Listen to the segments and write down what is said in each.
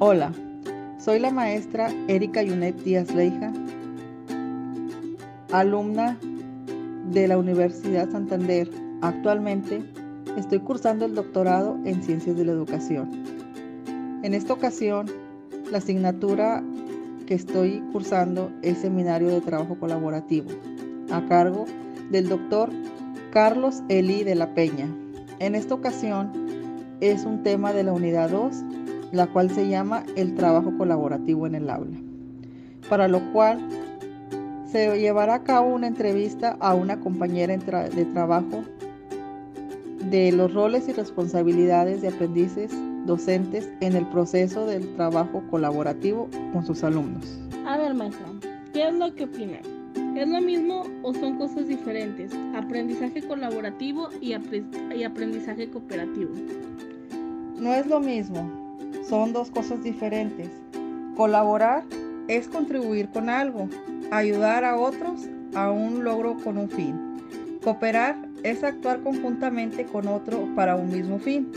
Hola, soy la maestra Erika Yunet Díaz Leija, alumna de la Universidad Santander. Actualmente estoy cursando el doctorado en Ciencias de la Educación. En esta ocasión, la asignatura que estoy cursando es Seminario de Trabajo Colaborativo, a cargo del doctor Carlos Eli de la Peña. En esta ocasión es un tema de la unidad 2, la cual se llama el trabajo colaborativo en el aula, para lo cual se llevará a cabo una entrevista a una compañera de trabajo de los roles y responsabilidades de aprendices docentes en el proceso del trabajo colaborativo con sus alumnos. A ver, maestra, ¿qué es lo que opina? ¿Es lo mismo o son cosas diferentes? Aprendizaje colaborativo y aprendizaje cooperativo. No es lo mismo, son dos cosas diferentes. Colaborar es contribuir con algo, ayudar a otros a un logro con un fin. Cooperar es actuar conjuntamente con otro para un mismo fin.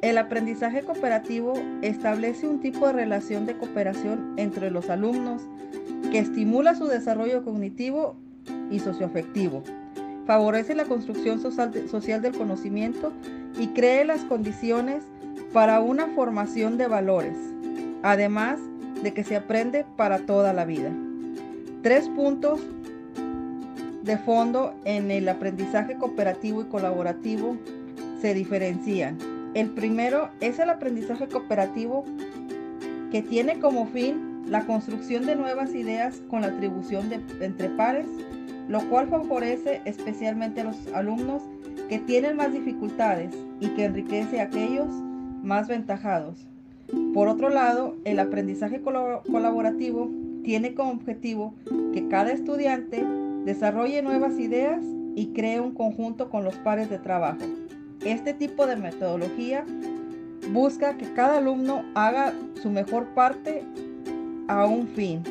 El aprendizaje cooperativo establece un tipo de relación de cooperación entre los alumnos que estimula su desarrollo cognitivo y socioafectivo, favorece la construcción social del conocimiento y cree las condiciones para una formación de valores, además de que se aprende para toda la vida. Tres puntos de fondo en el aprendizaje cooperativo y colaborativo se diferencian. El primero es el aprendizaje cooperativo que tiene como fin la construcción de nuevas ideas con la atribución entre pares, lo cual favorece especialmente a los alumnos que tienen más dificultades y que enriquece a aquellos más ventajados. Por otro lado, el aprendizaje colaborativo tiene como objetivo que cada estudiante desarrolle nuevas ideas y cree un conjunto con los pares de trabajo. Este tipo de metodología busca que cada alumno haga su mejor parte a un fin,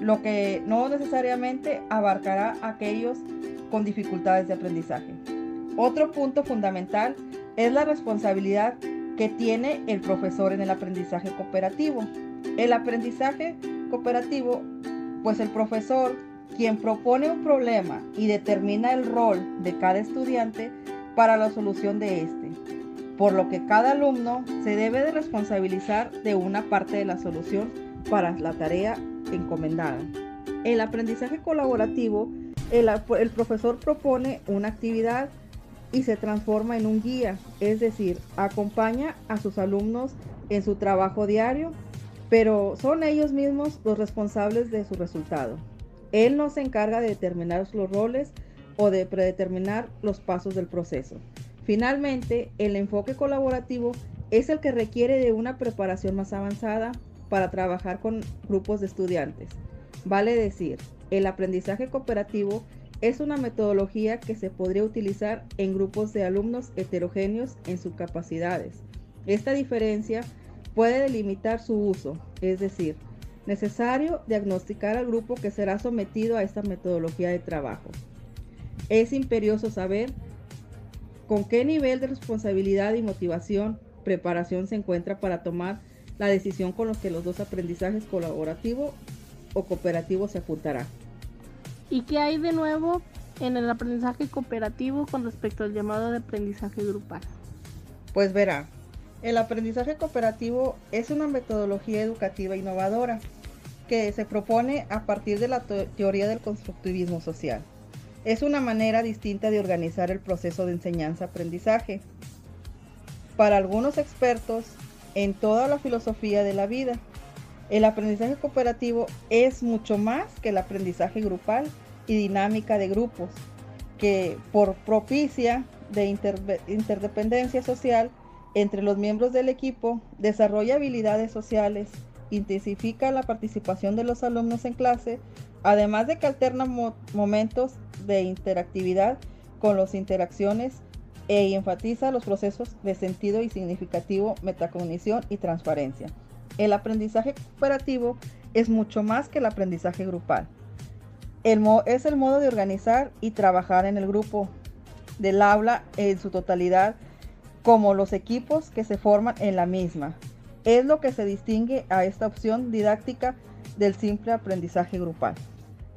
lo que no necesariamente abarcará a aquellos con dificultades de aprendizaje. Otro punto fundamental es la responsabilidad que tiene el profesor en el aprendizaje cooperativo. El aprendizaje cooperativo, pues el profesor, quien propone un problema y determina el rol de cada estudiante para la solución de este, por lo que cada alumno se debe de responsabilizar de una parte de la solución para la tarea encomendada. El aprendizaje colaborativo, el, el, profesor propone una actividad y se transforma en un guía, es decir, acompaña a sus alumnos en su trabajo diario, pero son ellos mismos los responsables de su resultado. Él no se encarga de determinar los roles o de predeterminar los pasos del proceso. Finalmente, el enfoque colaborativo es el que requiere de una preparación más avanzada para trabajar con grupos de estudiantes. Vale decir, el aprendizaje cooperativo es una metodología que se podría utilizar en grupos de alumnos heterogéneos en sus capacidades. Esta diferencia puede delimitar su uso, es decir, necesario diagnosticar al grupo que será sometido a esta metodología de trabajo. Es imperioso saber con qué nivel de responsabilidad y motivación, preparación se encuentra para tomar la decisión con los que los dos aprendizajes colaborativo o cooperativo se apuntarán. ¿Y qué hay de nuevo en el aprendizaje cooperativo con respecto al llamado de aprendizaje grupal? Pues verá, el aprendizaje cooperativo es una metodología educativa innovadora que se propone a partir de la teoría del constructivismo social. Es una manera distinta de organizar el proceso de enseñanza-aprendizaje. Para algunos expertos, en toda la filosofía de la vida. El aprendizaje cooperativo es mucho más que el aprendizaje grupal y dinámica de grupos, que por propicia de interdependencia social entre los miembros del equipo, desarrolla habilidades sociales, intensifica la participación de los alumnos en clase, además de que alterna momentos de interactividad con las interacciones e enfatiza los procesos de sentido y significativo, metacognición y transparencia. El aprendizaje cooperativo es mucho más que el aprendizaje grupal. Es el modo de organizar y trabajar en el grupo del aula en su totalidad, como los equipos que se forman en la misma. Es lo que se distingue a esta opción didáctica del simple aprendizaje grupal.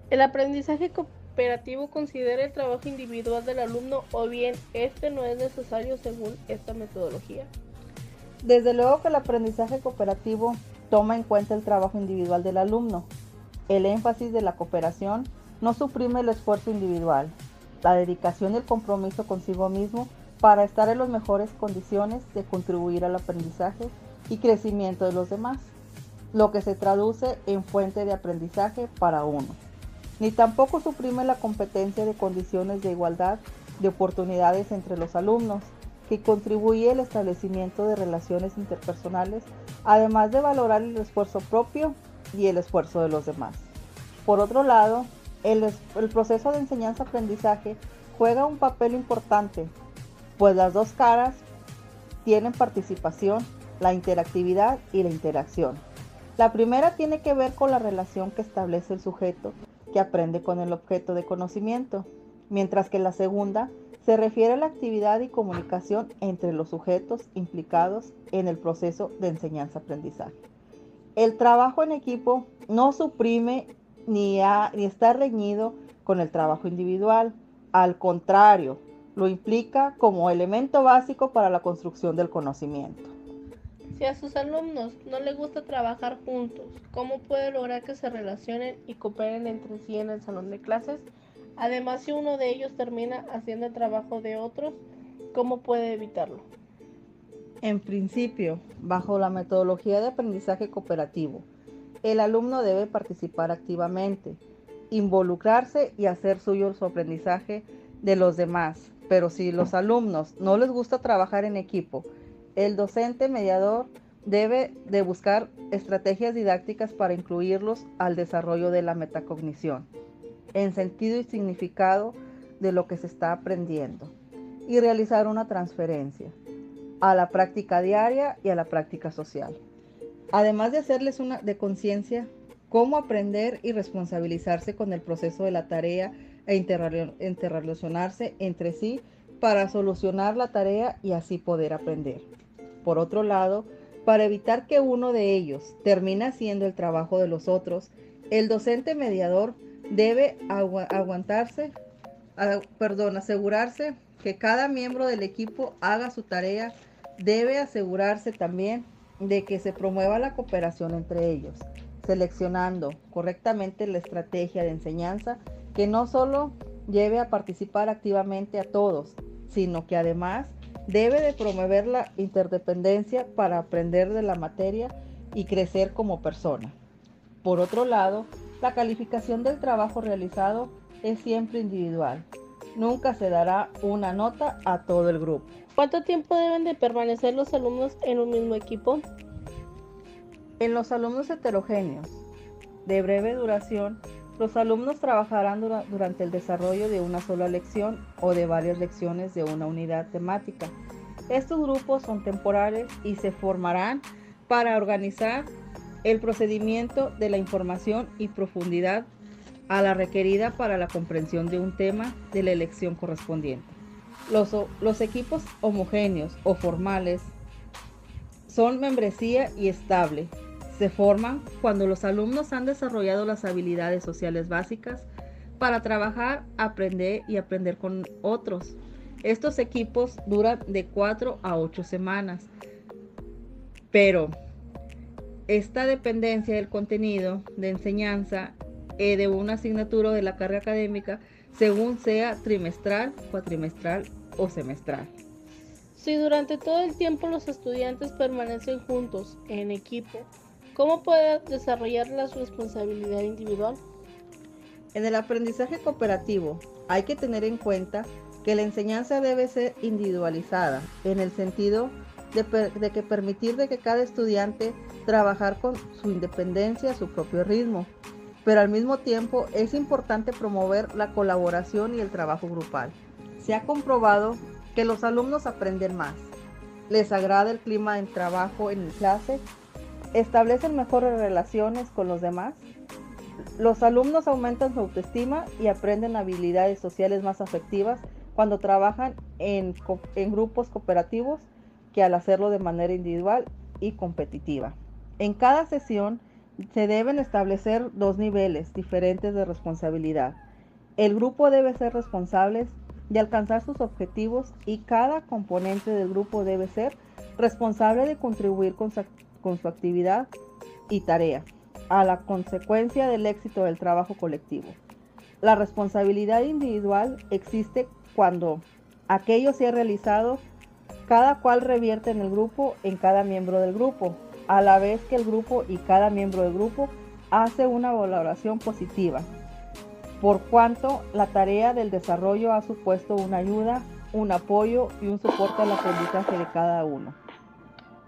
El aprendizaje cooperativo considera el trabajo individual del alumno o bien este no es necesario según esta metodología. Desde luego que el aprendizaje cooperativo toma en cuenta el trabajo individual del alumno. El énfasis de la cooperación no suprime el esfuerzo individual, la dedicación y el compromiso consigo mismo para estar en las mejores condiciones de contribuir al aprendizaje y crecimiento de los demás, lo que se traduce en fuente de aprendizaje para uno. Ni tampoco suprime la competencia de condiciones de igualdad de oportunidades entre los alumnos, que contribuye al establecimiento de relaciones interpersonales, además de valorar el esfuerzo propio y el esfuerzo de los demás. Por otro lado, el, el proceso de enseñanza-aprendizaje juega un papel importante, pues las dos caras tienen participación, la interactividad y la interacción. La primera tiene que ver con la relación que establece el sujeto que aprende con el objeto de conocimiento, mientras que la segunda se refiere a la actividad y comunicación entre los sujetos implicados en el proceso de enseñanza-aprendizaje. El trabajo en equipo no suprime ni, está reñido con el trabajo individual, al contrario, lo implica como elemento básico para la construcción del conocimiento. Si a sus alumnos no les gusta trabajar juntos, ¿cómo puede lograr que se relacionen y cooperen entre sí en el salón de clases? Además, si uno de ellos termina haciendo el trabajo de otros, ¿cómo puede evitarlo? En principio, bajo la metodología de aprendizaje cooperativo, el alumno debe participar activamente, involucrarse y hacer suyo su aprendizaje de los demás. Pero si los alumnos no les gusta trabajar en equipo, el docente mediador debe de buscar estrategias didácticas para incluirlos al desarrollo de la metacognición en sentido y significado de lo que se está aprendiendo y realizar una transferencia a la práctica diaria y a la práctica social. Además de hacerles una de conciencia cómo aprender y responsabilizarse con el proceso de la tarea e interrelacionarse entre sí para solucionar la tarea y así poder aprender. Por otro lado, para evitar que uno de ellos termine haciendo el trabajo de los otros, el docente mediador debe aguantarse, perdón, asegurarse que cada miembro del equipo haga su tarea, debe asegurarse también de que se promueva la cooperación entre ellos, seleccionando correctamente la estrategia de enseñanza que no solo lleve a participar activamente a todos, sino que además debe de promover la interdependencia para aprender de la materia y crecer como persona. Por otro lado, la calificación del trabajo realizado es siempre individual. Nunca se dará una nota a todo el grupo. ¿Cuánto tiempo deben de permanecer los alumnos en un mismo equipo? En los alumnos heterogéneos de breve duración, los alumnos trabajarán durante el desarrollo de una sola lección o de varias lecciones de una unidad temática. Estos grupos son temporales y se formarán para organizar el procedimiento de la información y profundidad a la requerida para la comprensión de un tema de la elección correspondiente. Los, equipos homogéneos o formales son membresía y estable. Se forman cuando los alumnos han desarrollado las habilidades sociales básicas para trabajar, aprender y aprender con otros. Estos equipos duran de 4 a 8 semanas. Pero esta dependencia del contenido de enseñanza eh, de una asignatura de la carga académica según sea trimestral, cuatrimestral o semestral. Si durante todo el tiempo los estudiantes permanecen juntos en equipo, ¿cómo puede desarrollar la responsabilidad individual? En el aprendizaje cooperativo hay que tener en cuenta que la enseñanza debe ser individualizada en el sentido de, que permitir de que cada estudiante trabajar con su independencia su propio ritmo, pero al mismo tiempo es importante promover la colaboración y el trabajo grupal. Se ha comprobado que los alumnos aprenden más, les agrada el clima de trabajo en clase, establecen mejores relaciones con los demás, los alumnos aumentan su autoestima y aprenden habilidades sociales más afectivas cuando trabajan en, en grupos cooperativos que al hacerlo de manera individual y competitiva. En cada sesión se deben establecer dos niveles diferentes de responsabilidad. El grupo debe ser responsable de alcanzar sus objetivos y cada componente del grupo debe ser responsable de contribuir con su, actividad y tarea a la consecuencia del éxito del trabajo colectivo. La responsabilidad individual existe cuando aquello se ha realizado, cada cual revierte en el grupo, en cada miembro del grupo, a la vez que el grupo y cada miembro del grupo hace una valoración positiva, por cuanto la tarea del desarrollo ha supuesto una ayuda, un apoyo y un soporte al aprendizaje de cada uno,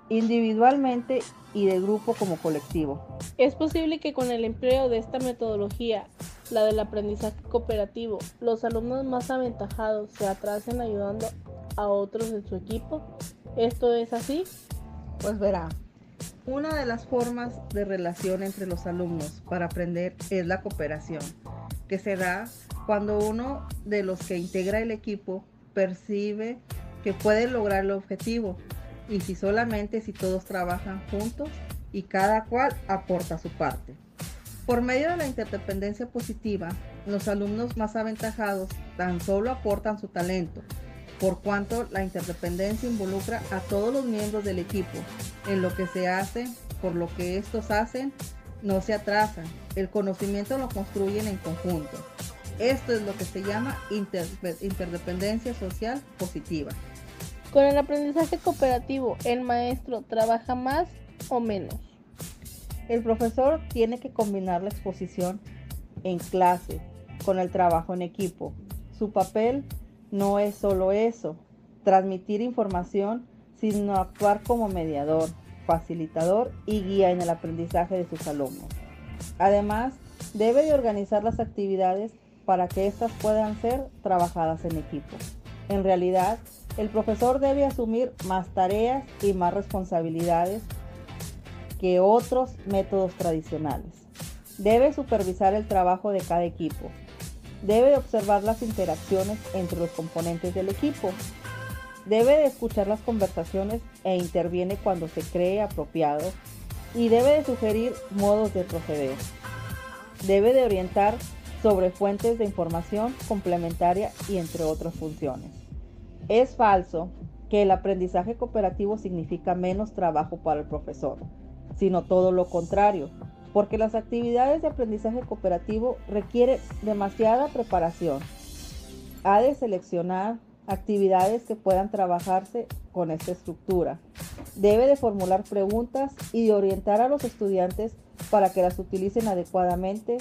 individualmente y del grupo como colectivo. Es posible que con el empleo de esta metodología, la del aprendizaje cooperativo, los alumnos más aventajados se atrasen ayudando a otros de su equipo. ¿Esto es así? Pues verá, una de las formas de relación entre los alumnos para aprender es la cooperación, que se da cuando uno de los que integra el equipo percibe que puede lograr el objetivo y si solamente si todos trabajan juntos y cada cual aporta su parte. Por medio de la interdependencia positiva, los alumnos más aventajados tan solo aportan su talento, por cuanto la interdependencia involucra a todos los miembros del equipo en lo que se hace, por lo que estos hacen, no se atrasan. El conocimiento lo construyen en conjunto. Esto es lo que se llama interdependencia social positiva. Con el aprendizaje cooperativo, ¿el maestro trabaja más o menos? El profesor tiene que combinar la exposición en clase con el trabajo en equipo. Su papel no es solo eso, transmitir información, sino actuar como mediador, facilitador y guía en el aprendizaje de sus alumnos. Además, debe de organizar las actividades para que éstas puedan ser trabajadas en equipo. En realidad, el profesor debe asumir más tareas y más responsabilidades que otros métodos tradicionales. Debe supervisar el trabajo de cada equipo, Debe observar las interacciones entre los componentes del equipo. Debe de escuchar las conversaciones e interviene cuando se cree apropiado. Y debe de sugerir modos de proceder. Debe de orientar sobre fuentes de información complementaria y entre otras funciones. Es falso que el aprendizaje cooperativo significa menos trabajo para el profesor, sino todo lo contrario porque las actividades de aprendizaje cooperativo requieren demasiada preparación. Ha de seleccionar actividades que puedan trabajarse con esta estructura. Debe de formular preguntas y de orientar a los estudiantes para que las utilicen adecuadamente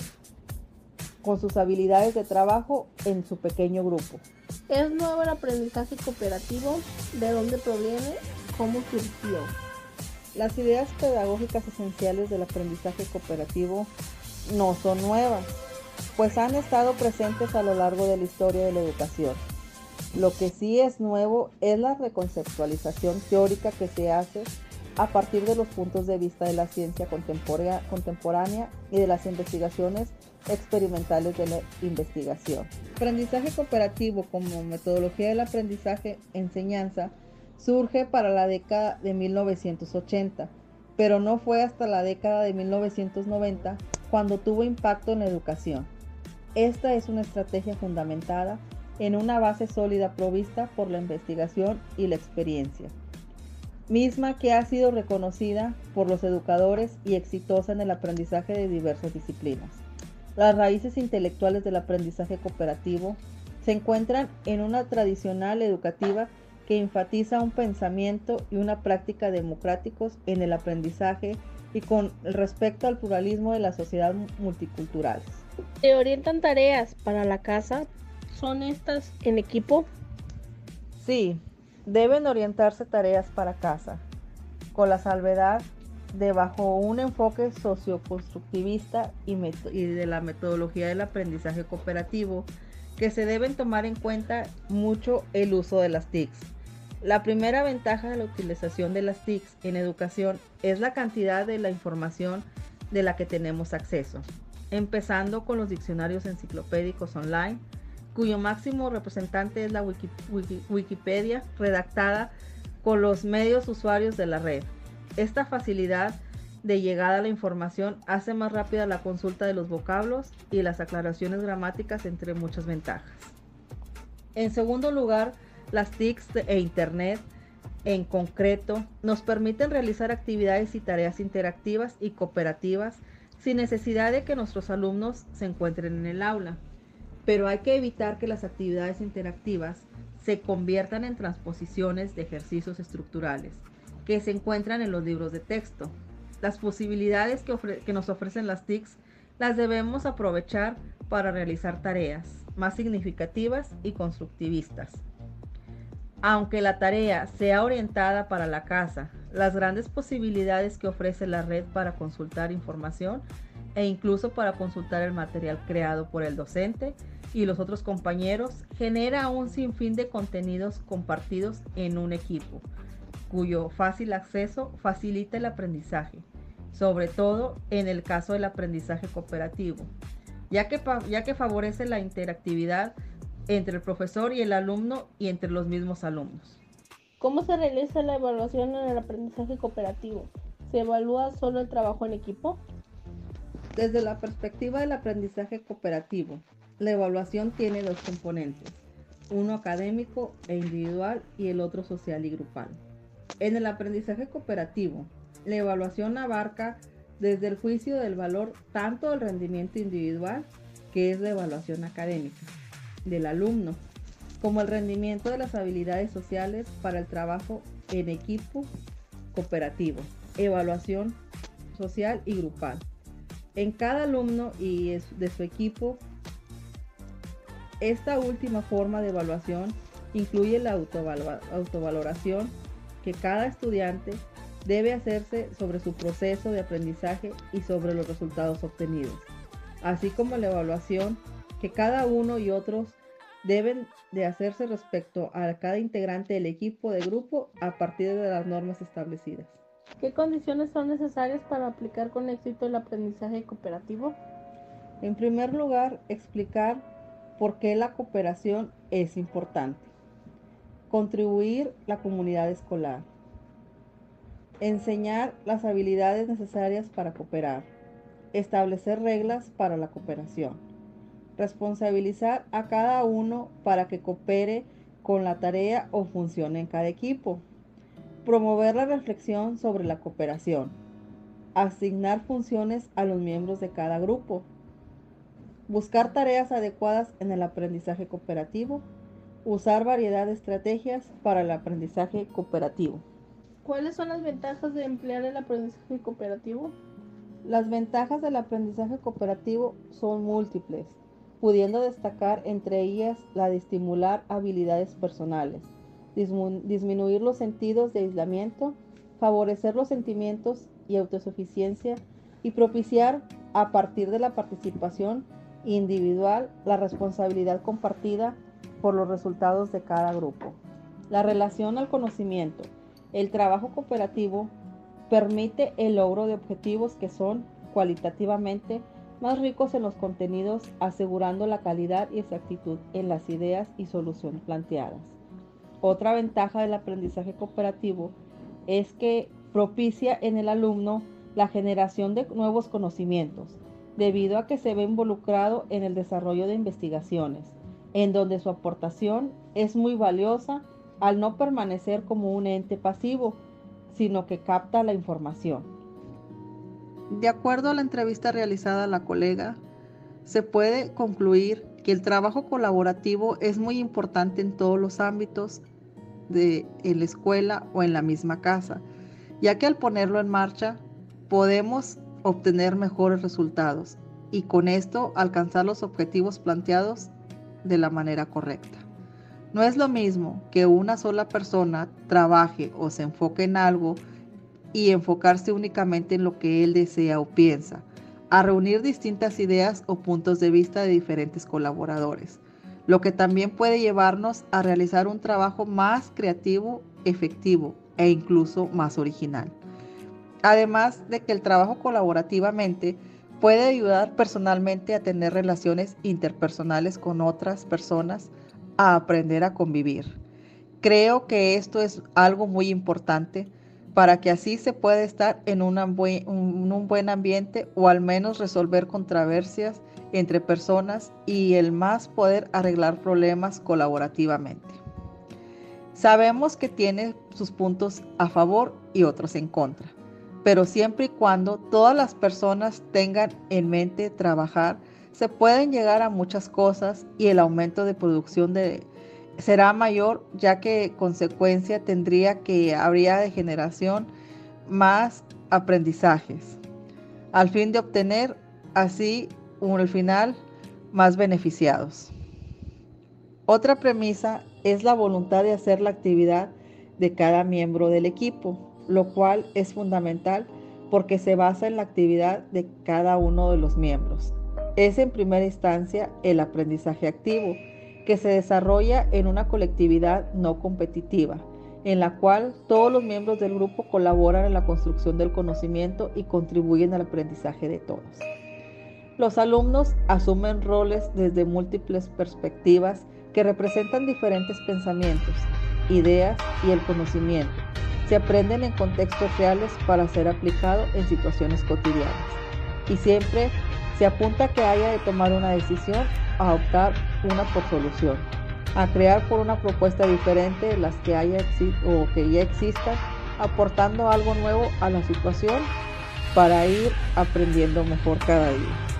con sus habilidades de trabajo en su pequeño grupo. ¿Es nuevo el aprendizaje cooperativo? ¿De dónde proviene? ¿Cómo surgió? Las ideas pedagógicas esenciales del aprendizaje cooperativo no son nuevas, pues han estado presentes a lo largo de la historia de la educación. Lo que sí es nuevo es la reconceptualización teórica que se hace a partir de los puntos de vista de la ciencia contemporánea y de las investigaciones experimentales de la investigación. Aprendizaje cooperativo como metodología del aprendizaje enseñanza surge para la década de 1980, pero no fue hasta la década de 1990 cuando tuvo impacto en educación. Esta es una estrategia fundamentada en una base sólida provista por la investigación y la experiencia, misma que ha sido reconocida por los educadores y exitosa en el aprendizaje de diversas disciplinas. Las raíces intelectuales del aprendizaje cooperativo se encuentran en una tradicional educativa que enfatiza un pensamiento y una práctica democráticos en el aprendizaje y con respecto al pluralismo de la sociedad multicultural. ¿Se orientan tareas para la casa? ¿Son estas en equipo? Sí, deben orientarse tareas para casa, con la salvedad de bajo un enfoque socioconstructivista y, y de la metodología del aprendizaje cooperativo, que se deben tomar en cuenta mucho el uso de las TICs. La primera ventaja de la utilización de las TICs en educación es la cantidad de la información de la que tenemos acceso, empezando con los diccionarios enciclopédicos online, cuyo máximo representante es la Wikipedia, redactada con los medios usuarios de la red. Esta facilidad de llegada a la información hace más rápida la consulta de los vocablos y las aclaraciones gramáticas entre muchas ventajas. En segundo lugar, las TICs e Internet en concreto nos permiten realizar actividades y tareas interactivas y cooperativas sin necesidad de que nuestros alumnos se encuentren en el aula. Pero hay que evitar que las actividades interactivas se conviertan en transposiciones de ejercicios estructurales que se encuentran en los libros de texto. Las posibilidades que, nos ofrecen las TICs las debemos aprovechar para realizar tareas más significativas y constructivistas. Aunque la tarea sea orientada para la casa, las grandes posibilidades que ofrece la red para consultar información e incluso para consultar el material creado por el docente y los otros compañeros genera un sinfín de contenidos compartidos en un equipo, cuyo fácil acceso facilita el aprendizaje, sobre todo en el caso del aprendizaje cooperativo, ya que, ya que favorece la interactividad entre el profesor y el alumno y entre los mismos alumnos. ¿Cómo se realiza la evaluación en el aprendizaje cooperativo? ¿Se evalúa solo el trabajo en equipo? Desde la perspectiva del aprendizaje cooperativo, la evaluación tiene dos componentes, uno académico e individual y el otro social y grupal. En el aprendizaje cooperativo, la evaluación abarca desde el juicio del valor tanto del rendimiento individual, que es la evaluación académica, del alumno, como el rendimiento de las habilidades sociales para el trabajo en equipo cooperativo, evaluación social y grupal. En cada alumno y de su equipo, esta última forma de evaluación incluye la autovaloración que cada estudiante debe hacerse sobre su proceso de aprendizaje y sobre los resultados obtenidos, así como la evaluación que cada uno y otros deben de hacerse respecto a cada integrante del equipo de grupo a partir de las normas establecidas. ¿Qué condiciones son necesarias para aplicar con éxito el aprendizaje cooperativo? En primer lugar, explicar por qué la cooperación es importante. Contribuir la comunidad escolar. Enseñar las habilidades necesarias para cooperar. Establecer reglas para la cooperación responsabilizar a cada uno para que coopere con la tarea o función en cada equipo, promover la reflexión sobre la cooperación, asignar funciones a los miembros de cada grupo, buscar tareas adecuadas en el aprendizaje cooperativo, usar variedad de estrategias para el aprendizaje cooperativo. ¿Cuáles son las ventajas de emplear el aprendizaje cooperativo? Las ventajas del aprendizaje cooperativo son múltiples pudiendo destacar entre ellas la de estimular habilidades personales, disminuir los sentidos de aislamiento, favorecer los sentimientos y autosuficiencia y propiciar a partir de la participación individual la responsabilidad compartida por los resultados de cada grupo. La relación al conocimiento. El trabajo cooperativo permite el logro de objetivos que son cualitativamente más ricos en los contenidos, asegurando la calidad y exactitud en las ideas y soluciones planteadas. Otra ventaja del aprendizaje cooperativo es que propicia en el alumno la generación de nuevos conocimientos, debido a que se ve involucrado en el desarrollo de investigaciones, en donde su aportación es muy valiosa al no permanecer como un ente pasivo, sino que capta la información. De acuerdo a la entrevista realizada a la colega, se puede concluir que el trabajo colaborativo es muy importante en todos los ámbitos de la escuela o en la misma casa, ya que al ponerlo en marcha podemos obtener mejores resultados y con esto alcanzar los objetivos planteados de la manera correcta. No es lo mismo que una sola persona trabaje o se enfoque en algo y enfocarse únicamente en lo que él desea o piensa, a reunir distintas ideas o puntos de vista de diferentes colaboradores, lo que también puede llevarnos a realizar un trabajo más creativo, efectivo e incluso más original. Además de que el trabajo colaborativamente puede ayudar personalmente a tener relaciones interpersonales con otras personas, a aprender a convivir. Creo que esto es algo muy importante para que así se pueda estar en un buen ambiente o al menos resolver controversias entre personas y el más poder arreglar problemas colaborativamente. Sabemos que tiene sus puntos a favor y otros en contra, pero siempre y cuando todas las personas tengan en mente trabajar, se pueden llegar a muchas cosas y el aumento de producción de, será mayor, ya que consecuencia tendría que habría de generación más aprendizajes, al fin de obtener así al final más beneficiados. Otra premisa es la voluntad de hacer la actividad de cada miembro del equipo, lo cual es fundamental porque se basa en la actividad de cada uno de los miembros. Es en primera instancia el aprendizaje activo, que se desarrolla en una colectividad no competitiva, en la cual todos los miembros del grupo colaboran en la construcción del conocimiento y contribuyen al aprendizaje de todos. Los alumnos asumen roles desde múltiples perspectivas que representan diferentes pensamientos, ideas y el conocimiento. Se aprenden en contextos reales para ser aplicado en situaciones cotidianas. Y siempre se apunta que haya de tomar una decisión a optar una por solución, a crear por una propuesta diferente de las que haya o que ya existan, aportando algo nuevo a la situación para ir aprendiendo mejor cada día.